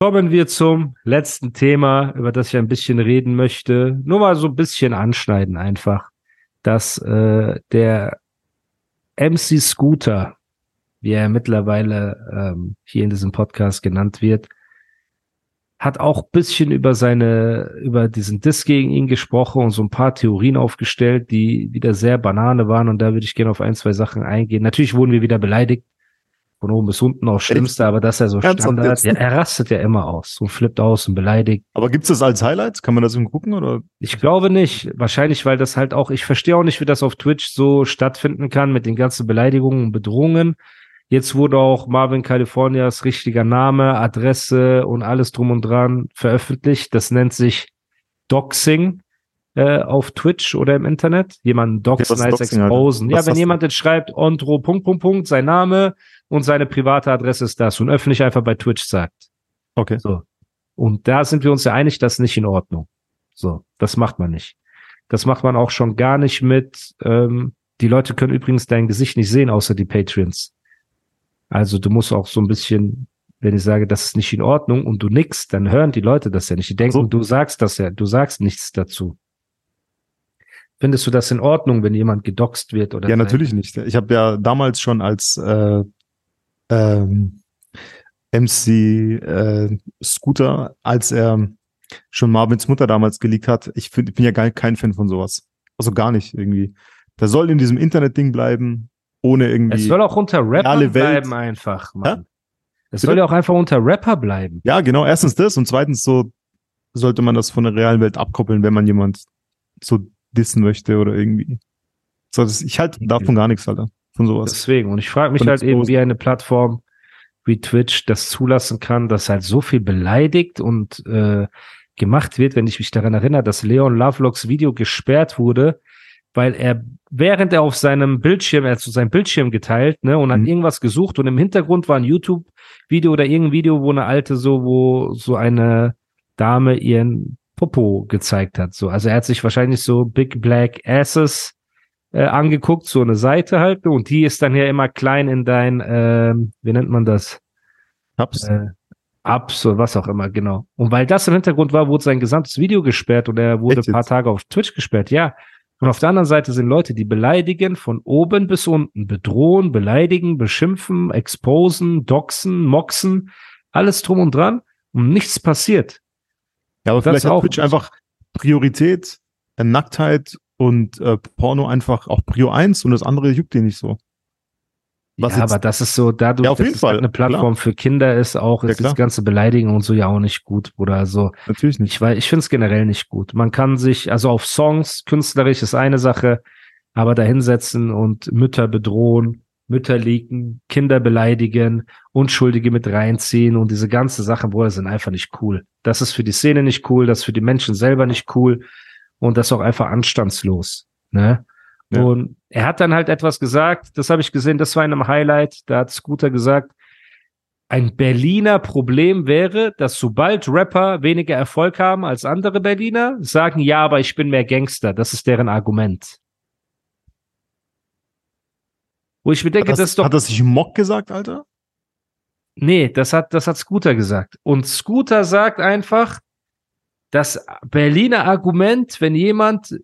Kommen wir zum letzten Thema, über das ich ein bisschen reden möchte. Nur mal so ein bisschen anschneiden einfach, dass äh, der MC Scooter, wie er mittlerweile ähm, hier in diesem Podcast genannt wird, hat auch bisschen über seine, über diesen Diss gegen ihn gesprochen und so ein paar Theorien aufgestellt, die wieder sehr Banane waren. Und da würde ich gerne auf ein, zwei Sachen eingehen. Natürlich wurden wir wieder beleidigt von oben bis unten auch Schlimmste, aber das ist ja so Ernsthaft Standard. Ja, er rastet ja immer aus und flippt aus und beleidigt. Aber gibt's das als Highlights? Kann man das irgendwo gucken oder? Ich glaube nicht. Wahrscheinlich, weil das halt auch, ich verstehe auch nicht, wie das auf Twitch so stattfinden kann mit den ganzen Beleidigungen und Bedrohungen. Jetzt wurde auch Marvin Californias richtiger Name, Adresse und alles drum und dran veröffentlicht. Das nennt sich Doxing äh, auf Twitch oder im Internet. Jemanden doxen ist als Doxing, exposen. Ja, wenn jemand jetzt schreibt, Ondro, Punkt, Punkt, Punkt, sein Name und seine private Adresse ist das und öffentlich einfach bei Twitch sagt. Okay. So. Und da sind wir uns ja einig, das ist nicht in Ordnung. So, das macht man nicht. Das macht man auch schon gar nicht mit. Ähm, die Leute können übrigens dein Gesicht nicht sehen, außer die Patreons. Also du musst auch so ein bisschen, wenn ich sage, das ist nicht in Ordnung und du nix, dann hören die Leute das ja nicht. Die denken, So. du sagst das ja, du sagst nichts dazu. Findest du das in Ordnung, wenn jemand gedoxt wird oder? Ja, natürlich nicht. Ich habe ja damals schon als äh, ähm, MC äh, Scooter, als er schon Marvins Mutter damals geleakt hat, ich find, bin ja gar kein Fan von sowas. Also gar nicht irgendwie. Der soll in diesem Internet-Ding bleiben, ohne irgendwie. Es soll auch unter Rapper bleiben einfach, Mann. Es soll ja auch einfach unter Rapper bleiben. ja, genau. Erstens das und zweitens so sollte man das von der realen Welt abkoppeln, wenn man jemand so dissen möchte oder irgendwie. So, das, ich halte davon gar nichts, Alter. Von sowas. Deswegen. Und ich frage mich halt eben, wie eine Plattform wie Twitch das zulassen kann, dass halt so viel beleidigt und äh, gemacht wird, wenn ich mich daran erinnere, dass Leon Lovelocks Video gesperrt wurde, weil er, während er auf seinem Bildschirm, er hat so sein Bildschirm geteilt, ne, und hat Mhm. irgendwas gesucht und im Hintergrund war ein YouTube-Video oder irgendein Video, wo eine alte so, wo so eine Dame ihren Popo gezeigt hat. So, also er hat sich wahrscheinlich so Big Black Asses äh, angeguckt, so eine Seite halt, und die ist dann ja immer klein in dein, ähm, wie nennt man das? Hab's. Äh, Abs oder was auch immer, genau. Und weil das im Hintergrund war, wurde sein gesamtes Video gesperrt und er wurde ein paar? Tage auf Twitch gesperrt, ja. Und auf der anderen Seite sind Leute, die beleidigen von oben bis unten, bedrohen, beleidigen, beschimpfen, exposen, doxen, moxen, alles drum und dran und nichts passiert. Ja, aber Das vielleicht hat auch Twitch einfach Priorität, äh, Nacktheit und äh, Porno einfach auch Prio 1 und das andere juckt dir nicht so. Was ja, jetzt- aber das ist so, dadurch, Ja, auf dass jeden es halt Fall, eine Plattform für Kinder ist, auch Ja, ist das klar. ganze Beleidigen und so ja auch nicht gut, oder so. Natürlich nicht. Ich weiß, ich finde es generell nicht gut. Man kann sich, also auf Songs, künstlerisch ist eine Sache, aber da hinsetzen und Mütter bedrohen, Mütter leaken, Kinder beleidigen, Unschuldige mit reinziehen und diese ganze Sachen, Bruder, sind einfach nicht cool. Das ist für die Szene nicht cool, das ist für die Menschen selber nicht cool und das ist auch einfach anstandslos. Ne? Ja. Und er hat dann halt etwas gesagt, das habe ich gesehen, das war in einem Highlight, da hat Scooter gesagt, ein Berliner Problem wäre, dass sobald Rapper weniger Erfolg haben als andere Berliner, sagen, ja, aber ich bin mehr Gangster. Das ist deren Argument. Wo ich mir denke, das, das, ist doch. hat das sich Mock gesagt, Alter? Nee, das hat, das hat Scooter gesagt. Und Scooter sagt einfach, das Berliner Argument, wenn jemand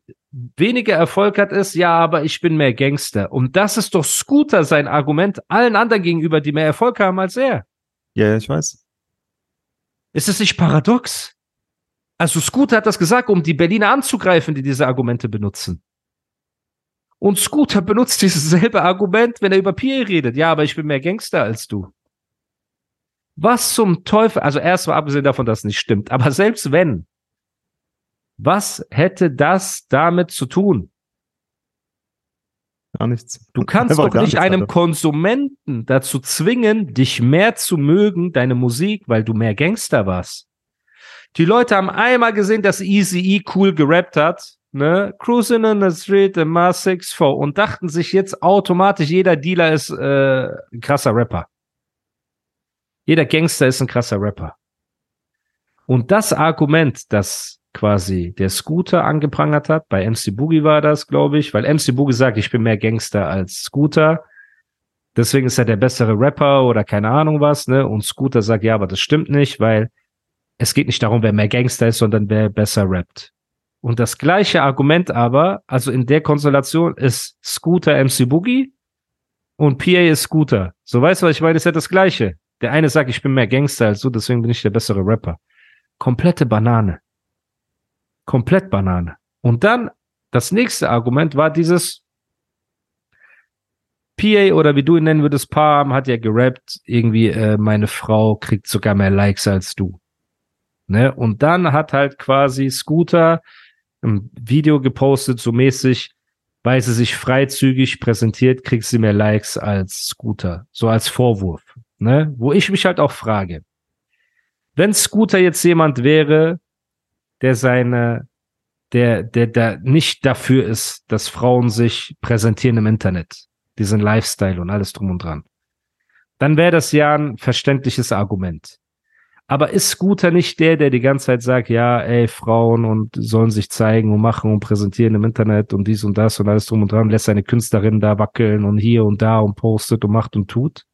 weniger Erfolg hat, ist, ja, aber ich bin mehr Gangster. Und das ist doch Scooter sein Argument allen anderen gegenüber, die mehr Erfolg haben als er. Ja, ich weiß. Ist es nicht paradox? Also Scooter hat das gesagt, um die Berliner anzugreifen, die diese Argumente benutzen. Und Scooter benutzt dieses selbe Argument, wenn er über Pierre redet. Ja, aber ich bin mehr Gangster als du. Was zum Teufel? Also erstmal abgesehen davon, dass es nicht stimmt. Aber selbst wenn, was hätte das damit zu tun? Gar nichts. Du kannst doch nicht einem Alter. Konsumenten dazu zwingen, dich mehr zu mögen, deine Musik, weil du mehr Gangster warst. Die Leute haben einmal gesehen, dass Easy E cool gerappt hat, ne? Cruising in the Street, the Mars 64 und dachten sich jetzt automatisch, jeder Dealer ist äh, ein krasser Rapper. Jeder Gangster ist ein krasser Rapper. Und das Argument, das quasi der Scooter angeprangert hat, bei MC Boogie war das, glaube ich, weil MC Boogie sagt, ich bin mehr Gangster als Scooter. Deswegen ist er der bessere Rapper oder keine Ahnung was, ne? Und Scooter sagt, ja, aber das stimmt nicht, weil es geht nicht darum, wer mehr Gangster ist, sondern wer besser rappt. Und das gleiche Argument aber, also in der Konstellation ist Scooter MC Boogie und PA ist Scooter. So weißt du, was ich meine? Ist ja das gleiche. Der eine sagt, ich bin mehr Gangster als du, deswegen bin ich der bessere Rapper. Komplette Banane. Komplett Banane. Und dann, das nächste Argument war dieses PA oder wie du ihn nennen würdest, Palm hat ja gerappt, irgendwie, äh, meine Frau kriegt sogar mehr Likes als du. Ne? Und dann hat halt quasi Scooter ein Video gepostet, so mäßig, weil sie sich freizügig präsentiert, kriegt sie mehr Likes als Scooter. So als Vorwurf. Ne? Wo ich mich halt auch frage, wenn Scooter jetzt jemand wäre, der seine, der, der, der nicht dafür ist, dass Frauen sich präsentieren im Internet, diesen Lifestyle und alles drum und dran, dann wäre das ja ein verständliches Argument. Aber ist Scooter nicht der, der die ganze Zeit sagt, ja, ey, Frauen und sollen sich zeigen und machen und präsentieren im Internet und dies und das und alles drum und dran, lässt seine Künstlerin da wackeln und hier und da und postet und macht und tut?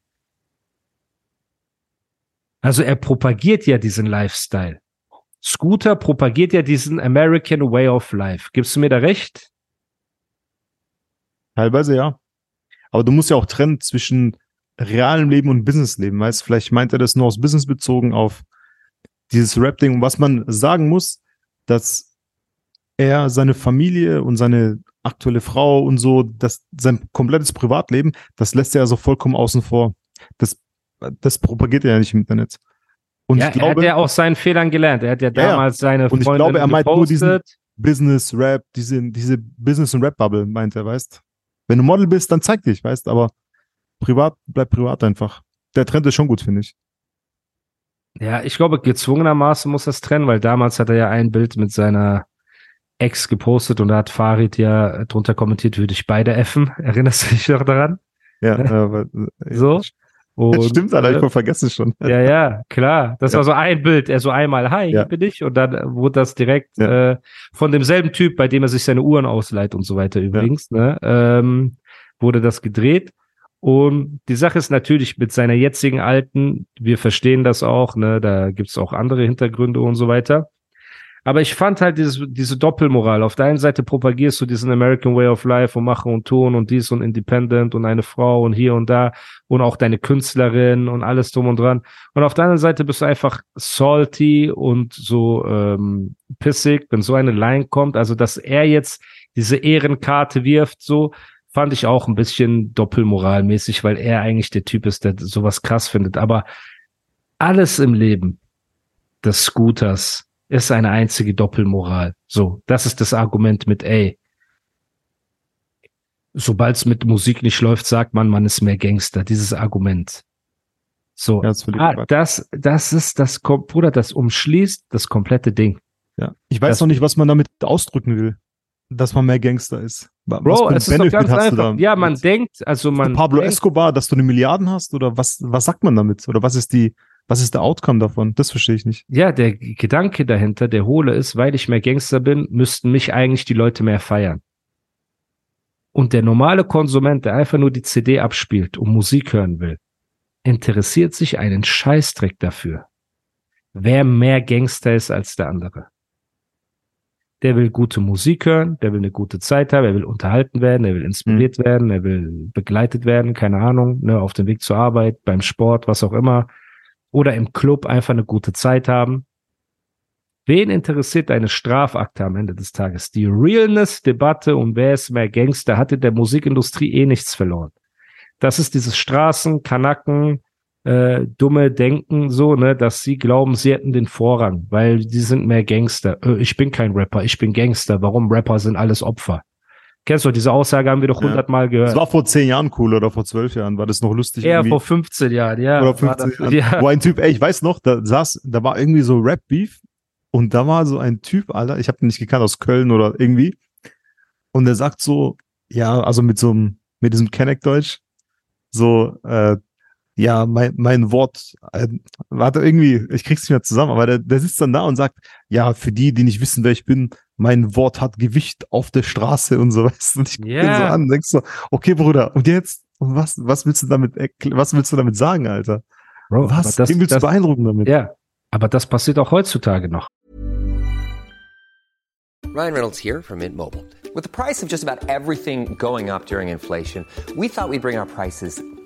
Also er propagiert ja diesen Lifestyle. Scooter propagiert ja diesen American Way of Life. Gibst du mir da recht? Teilweise ja. Aber du musst ja auch trennen zwischen realem Leben und Businessleben. Weißt vielleicht meint er das nur aus Business bezogen auf dieses Rap-Ding. Und was man sagen muss, dass er seine Familie und seine aktuelle Frau und so, das, sein komplettes Privatleben, das lässt er also vollkommen außen vor. Das, das propagiert er ja nicht im Internet. Und ja, ich glaube, er hat ja auch seinen Fehlern gelernt. Er hat ja damals ja, seine Und ich glaube, er meint nur diesen Business, Rap, diese, diese Business- und Rap-Bubble, meint er, weißt Wenn du Model bist, dann zeig dich, weißt aber privat bleibt privat einfach. Der Trend ist schon gut, finde ich. Ja, ich glaube, gezwungenermaßen muss das trennen, weil damals hat er ja ein Bild mit seiner Ex gepostet und da hat Farid ja drunter kommentiert, würde ich beide effen. Erinnerst du dich noch daran? Ja, aber, äh, so. Und, Stimmt, Alter, ich äh, vergesse es schon. Ja, ja, klar. Das ja. war so ein Bild. Er so einmal, hi, ja. hier bin ich. Und dann wurde das direkt ja. äh, von demselben Typ, bei dem er sich seine Uhren ausleiht und so weiter übrigens, ne, ähm, wurde das gedreht. Und die Sache ist natürlich mit seiner jetzigen alten, wir verstehen das auch, ne, da gibt's auch andere Hintergründe und so weiter. Aber ich fand halt dieses, diese Doppelmoral. Auf der einen Seite propagierst du diesen American Way of Life und machen und tun und dies und Independent und eine Frau und hier und da und auch deine Künstlerin und alles drum und dran. Und auf der anderen Seite bist du einfach salty und so ähm, pissig, wenn so eine Line kommt. Also, dass er jetzt diese Ehrenkarte wirft, so, fand ich auch ein bisschen doppelmoralmäßig, weil er eigentlich der Typ ist, der sowas krass findet. Aber alles im Leben des Scooters ist eine einzige Doppelmoral. So, das ist das Argument mit, ey, sobald es mit Musik nicht läuft, sagt man, man ist mehr Gangster. Dieses Argument. So, ja, das, ah, das, das ist das, Bruder, das umschließt das komplette Ding. Ja, ich weiß das, noch nicht, was man damit ausdrücken will dass man mehr Gangster ist. Was Bro, es ist doch ganz einfach. Ja, man denkt, also man. Pablo denkt, Escobar, dass du eine Milliarden hast oder was, was sagt man damit? Oder was ist die, was ist der Outcome davon? Das verstehe ich nicht. Ja, der Gedanke dahinter, der hohle ist, weil ich mehr Gangster bin, müssten mich eigentlich die Leute mehr feiern. Und der normale Konsument, der einfach nur die CD abspielt und Musik hören will, interessiert sich einen Scheißdreck dafür, wer mehr Gangster ist als der andere der will gute Musik hören, der will eine gute Zeit haben, er will unterhalten werden, er will inspiriert mhm. werden, er will begleitet werden, keine Ahnung, ne, auf dem Weg zur Arbeit, beim Sport, was auch immer. Oder im Club einfach eine gute Zeit haben. Wen interessiert eine Strafakte am Ende des Tages? Die Realness-Debatte um wer ist mehr Gangster hatte der Musikindustrie eh nichts verloren. Das ist dieses Straßen, Kanacken, äh, dumme Denken so, ne, dass sie glauben, sie hätten den Vorrang, weil die sind mehr Gangster. Äh, ich bin kein Rapper, ich bin Gangster. Warum Rapper sind alles Opfer? Kennst du, diese Aussage haben wir doch hundertmal ja. gehört. Das war vor zehn Jahren cool oder vor zwölf Jahren, war das noch lustig? Ja, vor 15 Jahren, ja. Oder 15 Jahren. Ja. Wo ein Typ, ey, ich weiß noch, da saß, da war irgendwie so Rap-Beef Und da war so ein Typ, Alter, ich habe ihn nicht gekannt aus Köln oder irgendwie. Und der sagt so, ja, also mit so einem, mit diesem Kenneck-Deutsch, so, äh, ja, mein, mein Wort, äh, warte irgendwie, ich krieg's nicht mehr zusammen, aber der, der sitzt dann da und sagt, ja, für die, die nicht wissen, wer ich bin, mein Wort hat Gewicht auf der Straße und so, weißt du, und ich guck Ja. den so an, und denkst so, okay, Bruder, und jetzt, und was, was willst du damit, was willst du damit sagen, Alter? Bro, Was? das, Den willst das, du beeindrucken damit? ja, aber das passiert auch heutzutage noch. Ryan Reynolds here from Mint Mobile. With the price of just about everything going up during inflation, we thought we'd bring our prices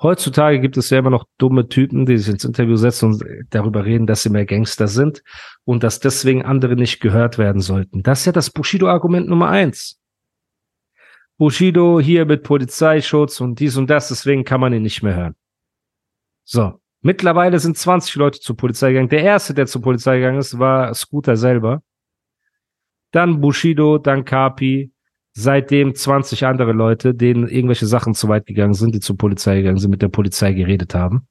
Heutzutage gibt es ja immer noch dumme Typen, die sich ins Interview setzen und darüber reden, dass sie mehr Gangster sind und dass deswegen andere nicht gehört werden sollten. Das ist ja das Bushido-Argument Nummer eins. Bushido hier mit Polizeischutz und dies und das, deswegen kann man ihn nicht mehr hören. So. Mittlerweile sind 20 Leute zur Polizei gegangen. Der erste, der zur Polizei gegangen ist, war Scooter selber. Dann Bushido, dann Kapi, seitdem 20 andere Leute, denen irgendwelche Sachen zu weit gegangen sind, die zur Polizei gegangen sind, mit der Polizei geredet haben.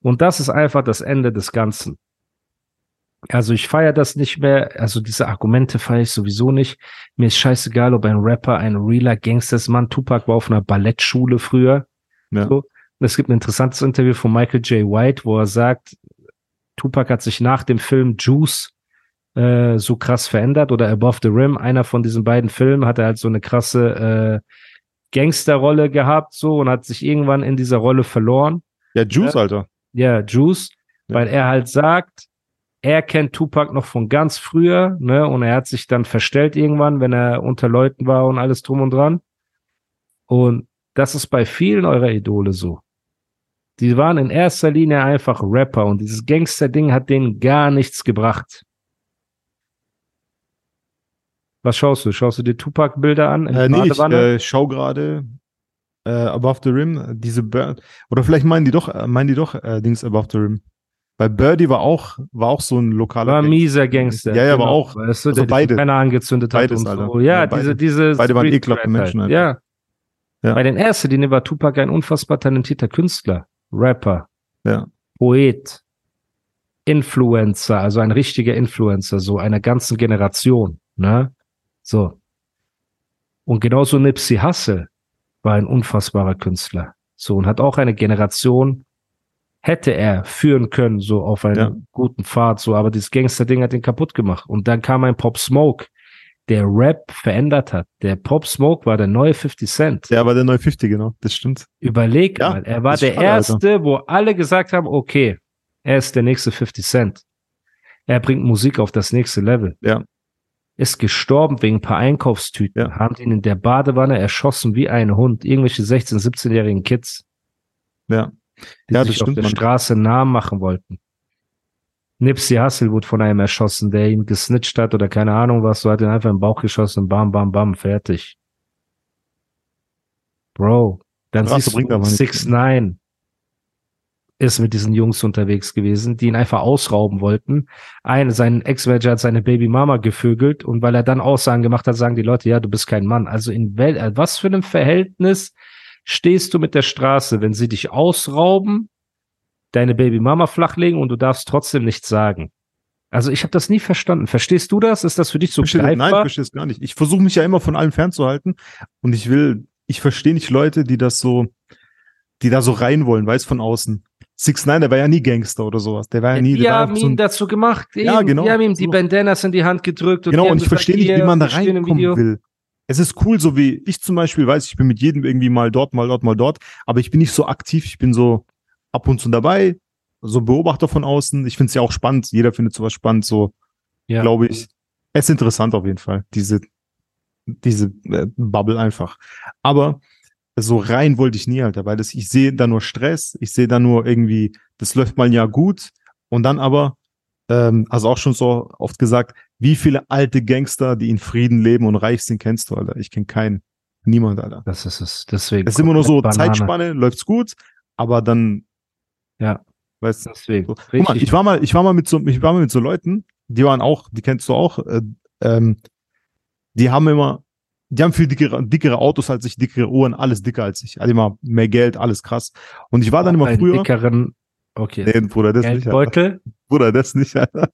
Und das ist einfach das Ende des Ganzen. Also ich feiere das nicht mehr, also diese Argumente feiere ich sowieso nicht. Mir ist scheißegal, ob ein Rapper ein realer Gangster ist. Mann, Tupac war auf einer Ballettschule früher. Ja. So. Es gibt ein interessantes Interview von Michael J. White, wo er sagt, Tupac hat sich nach dem Film Juice äh, so krass verändert oder Above the Rim, einer von diesen beiden Filmen, hat er halt so eine krasse äh, Gangsterrolle gehabt so und hat sich irgendwann in dieser Rolle verloren. Ja, Juice, Ja. Alter. Ja, Juice, Ja. weil er halt sagt, er kennt Tupac noch von ganz früher, ne, und er hat sich dann verstellt irgendwann, wenn er unter Leuten war und alles drum und dran. Und das ist bei vielen eurer Idole so. Die waren in erster Linie einfach Rapper und dieses Gangster-Ding hat denen gar nichts gebracht. Was schaust du? Schaust du dir Tupac-Bilder an? Äh, nee, ich äh, schau gerade äh, Above the Rim, diese Bird, oder vielleicht meinen die doch, äh, meinen die doch äh, Dings Above the Rim. Weil Birdie war auch, war auch so ein lokaler war ein mieser Gangster. Ja, ja, aber genau. auch. Weißt du, Also beide. keiner angezündet hat Beides, und Alter. so. Ja, Ja, diese, beide. diese Beide waren ekelhafte Cred Menschen Halt. Ja. Ja. Bei den ersten Linie war Tupac ein unfassbar talentierter Künstler, Rapper, Ja. Poet, Influencer, also ein richtiger Influencer, so einer ganzen Generation, ne? So. Und genauso Nipsey Hussle war ein unfassbarer Künstler. So, und hat auch eine Generation, hätte er führen können, so auf einen Ja. guten Pfad, so, aber dieses Gangster-Ding hat ihn kaputt gemacht. Und dann kam ein Pop Smoke, der Rap verändert hat. Der Pop Smoke war der neue 50 Cent. Der war der 950, genau. Das stimmt. Überleg Ja, mal, er war der schade, Alter. Erste, wo alle gesagt haben, okay, er ist der nächste 50 Cent. Er bringt Musik auf das nächste Level. Ja. Ist gestorben wegen ein paar Einkaufstüten. Ja. Haben ihn in der Badewanne erschossen wie ein Hund. Irgendwelche 16-, 17-jährigen Kids, Ja. die Ja, das sich auf der Mann. Straße Namen machen wollten. Nipsey Hussle wurde von einem erschossen, der ihn gesnitcht hat oder keine Ahnung was, so hat ihn einfach im Bauch geschossen, bam, bam, bam, fertig. Bro, dann Straße siehst du aber nichts. 6 9 ist mit diesen Jungs unterwegs gewesen, die ihn einfach ausrauben wollten. Eine, sein Ex-Manager hat seine Babymama gevögelt und weil er dann Aussagen gemacht hat, sagen die Leute, ja, du bist kein Mann. Also in wel äh, was für einem Verhältnis stehst du mit der Straße, wenn sie dich ausrauben, deine Babymama flachlegen und du darfst trotzdem nichts sagen? Also ich habe das nie verstanden. Verstehst du das? Ist das für dich so Verstehe, nein, ich greifbar? verstehe es gar nicht. Ich versuche mich ja immer von allem fernzuhalten und ich will, ich verstehe nicht Leute, die das so, die da so rein wollen, weiß von außen. Six Nine, der war ja nie Gangster oder sowas. Der war ja nie. die der war haben einfach so ihn ein, dazu gemacht. Ja, eben. genau. Die haben ihm die. Bandanas in die Hand gedrückt. Und genau, und ich verstehe nicht, wie man da wir reinkommen will. Es ist cool, so wie ich zum Beispiel weiß, ich bin mit jedem irgendwie mal dort, mal dort, mal dort, aber ich bin nicht so aktiv, ich bin so ab und zu dabei, so Beobachter von außen. Ich finde es ja auch spannend, jeder findet sowas spannend, so Ja. glaube ich. Es ist interessant auf jeden Fall, diese, diese äh, Bubble einfach. Aber so rein wollte ich nie, Alter, weil das, ich sehe da nur Stress, ich sehe da nur irgendwie, das läuft mal ein Jahr gut und dann aber, ähm, also auch schon so oft gesagt, wie viele alte Gangster, die in Frieden leben und reich sind, kennst du, Alter? Ich kenne keinen. Niemand, Alter. Das ist es. Deswegen. Es ist immer nur so Banane. Zeitspanne, läuft's gut, aber dann, Ja. weißt du, Deswegen. so. Guck mal, ich war mal, ich war mal mit so, ich war mal mit so Leuten, die waren auch, die kennst du auch, äh, ähm, die haben immer, die haben viel dickere, dickere Autos als ich, dickere Uhren, alles dicker als ich. Also immer mehr Geld, alles krass. Und ich war dann immer einen früher. dickeren, okay. Nee, Bruder, das nicht. Geldbeutel. Bruder, das nicht. Alter.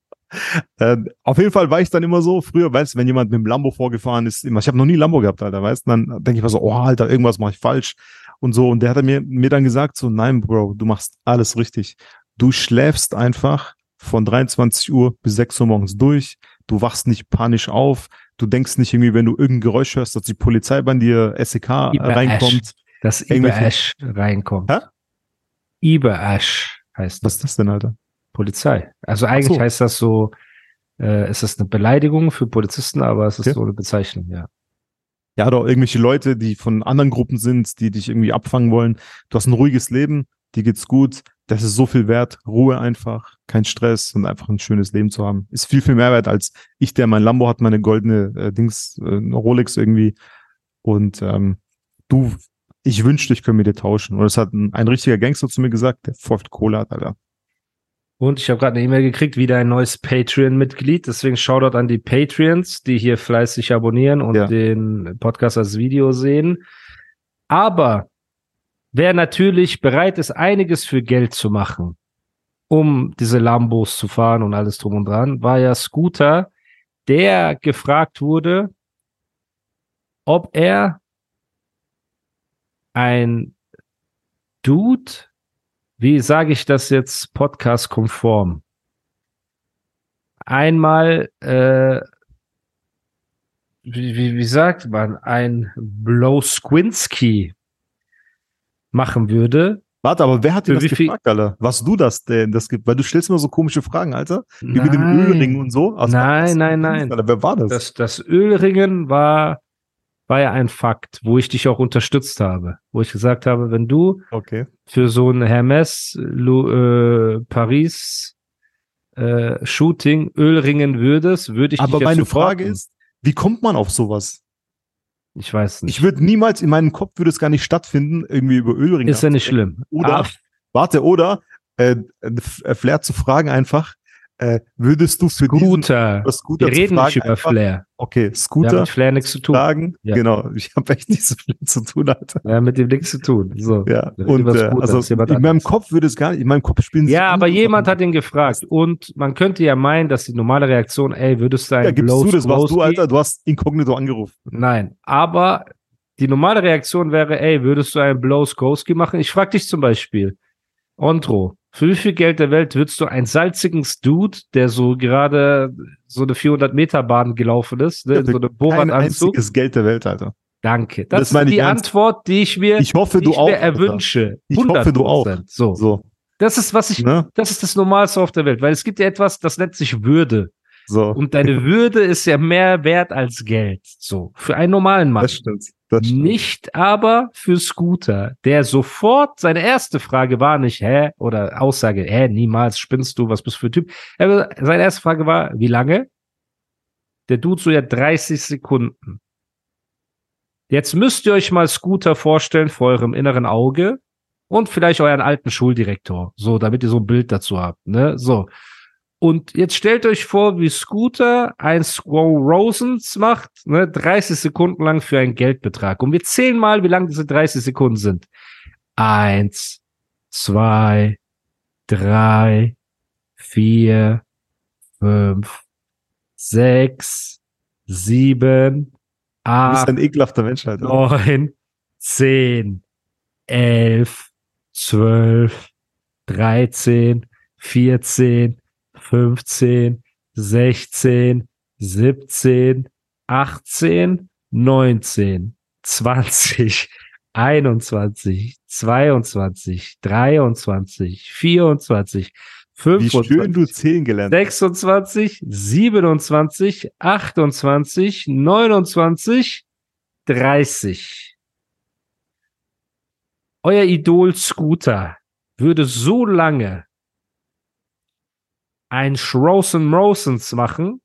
Äh, auf jeden Fall war ich dann immer so, früher, weißt du, wenn jemand mit dem Lambo vorgefahren ist, immer, ich habe noch nie Lambo gehabt, Alter, weißt du, dann denke ich mir so, oh, Alter, irgendwas mache ich falsch und so. Und der hat mir, mir dann gesagt, so, nein, Bro, du machst alles richtig. Du schläfst einfach von 23 Uhr bis 6 Uhr morgens durch. Du wachst nicht panisch auf. Du denkst nicht irgendwie, wenn du irgendein Geräusch hörst, dass die Polizei bei dir SEK Über reinkommt. Dass Iberash reinkommt. Hä? Iberash heißt Was das. ist das denn, Alter? Polizei. Also eigentlich so. heißt das so, äh, ist das eine Beleidigung für Polizisten, aber es ist Okay. so eine Bezeichnung, ja. Ja, oder irgendwelche Leute, die von anderen Gruppen sind, die dich irgendwie abfangen wollen. Du hast ein ruhiges Leben, dir geht's gut, das ist so viel wert, Ruhe einfach, kein Stress und einfach ein schönes Leben zu haben. Ist viel, viel mehr wert als ich, der mein Lambo hat, meine goldene äh, Dings, äh, Rolex irgendwie. Und ähm, du, ich wünschte, ich könnte mit dir tauschen. Und es hat ein, ein richtiger Gangster zu mir gesagt, der voll Kohle hat, Alter. Und ich habe gerade eine E-Mail gekriegt, wieder ein neues Patreon-Mitglied. Deswegen Shoutout an die Patreons, die hier fleißig abonnieren und Ja. den Podcast als Video sehen. Aber wer natürlich bereit ist, einiges für Geld zu machen, um diese Lambos zu fahren und alles drum und dran, war ja Scooter, der gefragt wurde, ob er ein Dude wie sage ich das jetzt podcast-konform? Einmal, äh, wie, wie, wie sagt man, ein Blowsquinski machen würde. Warte, aber wer hat dir das gefragt, Alter? Warst du das denn? Das gibt, weil du stellst immer so komische Fragen, Alter. Wie mit dem Nein. Ölring und so. Also, Nein, was- nein, nein. Alter, wer war das? Das, das Ölringen war, war ja ein Fakt, wo ich dich auch unterstützt habe. Wo ich gesagt habe, wenn du okay. für so ein Hermes äh, Paris äh, Shooting Ölringen würdest, würde ich Aber dich ja meine. Frage ist, wie kommt man auf sowas? Ich weiß nicht. Ich würde niemals, in meinem Kopf würde es gar nicht stattfinden, irgendwie über Ölringe. ist ja nicht schlimm. Oder, Ah, warte, oder, äh, äh, Flair zu fragen einfach, äh, würdest du für diesen Scooter. über Scooter Wir reden nicht über einfach, Flair. Okay, Scooter mit Flair nichts zu tun. fragen, Ja. genau, ich habe echt nicht so viel zu tun, Alter. Haben mit dem nichts zu tun. So. Ja, und äh, also in meinem anderes. Kopf würde es gar nicht, in meinem Kopf spielen Ja, aber jemand hat ihn gefragt. Und man könnte ja meinen, dass die normale Reaktion, ey, würdest du einen Ja, gibst du, das warst du, Alter, du hast inkognito angerufen. Nein, aber die normale Reaktion wäre, ey, würdest du einen Blowskowski machen? Ich frage dich zum Beispiel, Ondro, für wie viel Geld der Welt würdest du einen salzigen Dude, der so gerade so eine 400 Meter Bahn gelaufen ist, ne, in so eine Kein Bohrradanzug? einziges Geld der Welt, Alter. Danke. Das Das, ist die ernst. Antwort, die ich mir, Ich hoffe, die du ich auch. mir erwünsche. Ich hoffe, du auch. 100%. So. So, Das ist, was ich, ne? das ist das Normalste auf der Welt, weil es gibt ja etwas, das nennt sich Würde. So. Und deine Würde ist ja mehr wert als Geld. So. Für einen normalen Mann. das stimmt. Nicht aber für Scooter, der sofort, seine erste Frage war nicht, hä? Oder Aussage, hä, niemals spinnst du, was bist du für ein Typ? Er- Seine erste Frage war, wie lange? Der Dude so ja 30 Sekunden. Jetzt müsst ihr euch mal Scooter vorstellen vor eurem inneren Auge und vielleicht euren alten Schuldirektor, so, damit ihr so ein Bild dazu habt, ne? So. Und jetzt stellt euch vor, wie Scooter ein Squaw Rosens macht, ne, 30 Sekunden lang für einen Geldbetrag. Und wir zählen mal, wie lang diese 30 Sekunden sind. Eins, zwei, drei, vier, fünf, sechs, sieben, Du bist acht, ein ekelhafter Mensch, Alter. neun, zehn, elf, zwölf, 13, 14, 15, 16, 17, 18, 19, 20, 21, 22, 23, 24, Wie schön 25, du zählen gelernt hast. 26, 27, 28, 29, 30. Euer Idol Scooter würde so lange ein Schrosen Mosens machen,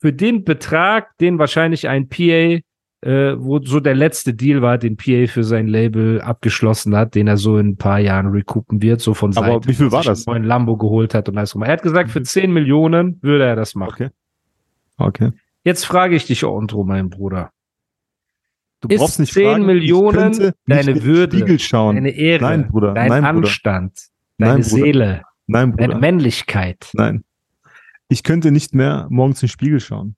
für den Betrag, den wahrscheinlich ein PA, äh, wo so der letzte Deal war, den PA für sein Label abgeschlossen hat, den er so in ein paar Jahren recoupen wird, so von Aber Seite, wie viel war das? neuen Lambo geholt hat und alles gemacht. Er hat gesagt, für 10 Millionen würde er das machen. Okay. Okay. Jetzt frage ich dich, Ondro, mein Bruder. Du Ist brauchst nicht 10 fragen, Millionen deine Würde, deine Ehre, Nein, Bruder. dein Nein, Bruder. Anstand, deine Nein, Bruder. Seele, Nein, Bruder. Männlichkeit. Nein. Ich könnte nicht mehr morgens in den Spiegel schauen.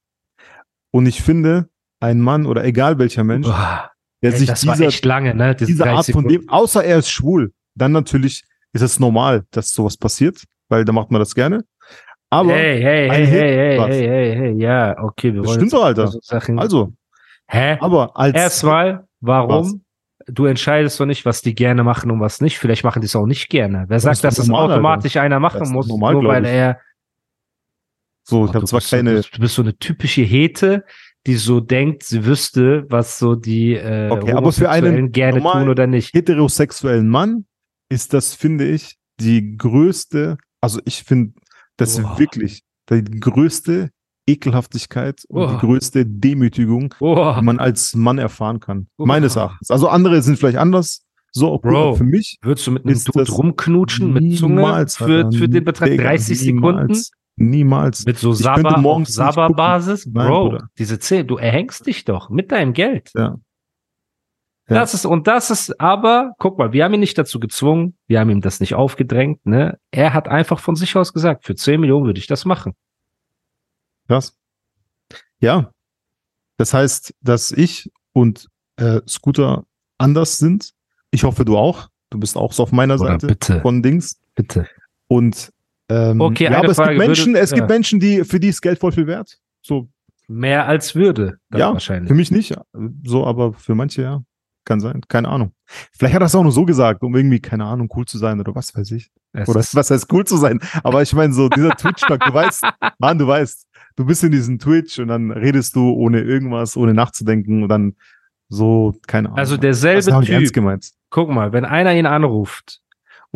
Und ich finde, ein Mann oder egal welcher Mensch, Boah, der ey, sich dieser, echt lange, ne? Diese, diese 30 Art von dem, außer er ist schwul, dann natürlich ist es normal, dass sowas passiert, weil da macht man das gerne. Aber, hey, hey, hey, hey, hey, was? hey, hey, hey, ja, okay, wir Das wollen stimmt doch, Alter. so also, Hä? aber als, Erstmal, warum? Du entscheidest doch nicht, was die gerne machen und was nicht. Vielleicht machen die es auch nicht gerne. Wer sagt, ist doch dass es automatisch einer Das machen muss, normal, nur weil ich. er so, ich Oh, habe zwar bist keine, du bist so eine typische Hete, die so denkt, sie wüsste, was so die äh, Okay, aber für einen gerne tun oder nicht. heterosexuellen Mann ist das, finde ich, die größte, also ich finde, das ist wirklich die größte Ekelhaftigkeit und Boah. die größte Demütigung, Boah, die man als Mann erfahren kann. Boah. Meines Erachtens. Also andere sind vielleicht anders. So, Bro. für mich würdest du mit einem Dude rumknutschen mit Zunge niemals, für, für den Betrag Digga, 30 Sekunden? niemals, Niemals. Mit so Saba-Basis? Nein, Bro, Bruder. diese 10, du erhängst dich doch mit deinem Geld. Ja. Ja. Das ist, und das ist, aber, guck mal, wir haben ihn nicht dazu gezwungen, wir haben ihm das nicht aufgedrängt, ne? Er hat einfach von sich aus gesagt, für 10 Millionen würde ich das machen. Krass. Ja. Das heißt, dass ich und äh, Scooter anders sind. Ich hoffe, du auch. Du bist auch so auf meiner Oder Seite bitte, von Dings. bitte. Und ähm, Okay, ja, eine aber es Frage, gibt Menschen, würde- es gibt ja. Menschen, die für die ist Geld voll viel wert. So, Mehr als würde, ja, wahrscheinlich. für mich nicht. So, aber für manche ja. Kann sein. Keine Ahnung. Vielleicht hat er es auch nur so gesagt, um irgendwie, keine Ahnung, cool zu sein oder was weiß ich. Es Oder was heißt cool zu sein? Aber ich meine, so dieser Twitch-Talk, du weißt, Mann, du weißt, du bist in diesem Twitch und dann redest du ohne irgendwas, ohne nachzudenken und dann so, keine Ahnung. Also das derselbe auch nicht ernst Typ, gemeint. guck mal, wenn einer ihn anruft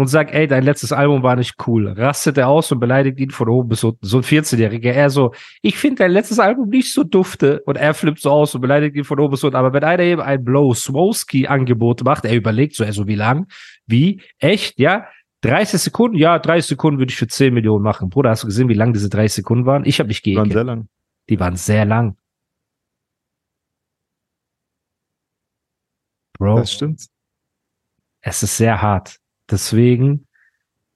und sagt, ey, dein letztes Album war nicht cool, rastet er aus und beleidigt ihn von oben bis unten. So ein 14-Jähriger. Er so, ich finde dein letztes Album nicht so dufte. Und er flippt so aus und beleidigt ihn von oben bis unten. Aber wenn einer eben ein Blow Swoski-Angebot macht, er überlegt so, also wie lang? Wie? Echt? Ja? 30 Sekunden? Ja, 30 Sekunden würde ich für 10 Millionen machen. Bruder, hast du gesehen, wie lang diese 30 Sekunden waren? Ich habe mich Die waren sehr lang. Die waren sehr lang. Bro. Das stimmt. es ist sehr hart. Deswegen,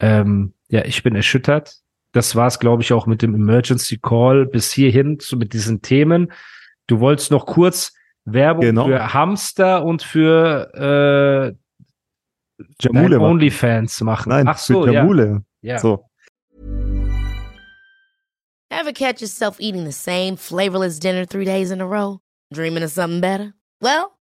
ähm, ja, ich bin erschüttert. Das war es, glaube ich, auch mit dem Emergency Call bis hierhin zu, mit diesen Themen. Du wolltest noch kurz Werbung Genau. für Hamster und für äh, Jamule OnlyFans machen. Nein, Ach so, für ja. Jamule. ja. So. Ever catch yourself eating the same flavorless dinner three days in a row? Dreaming of something better? Well,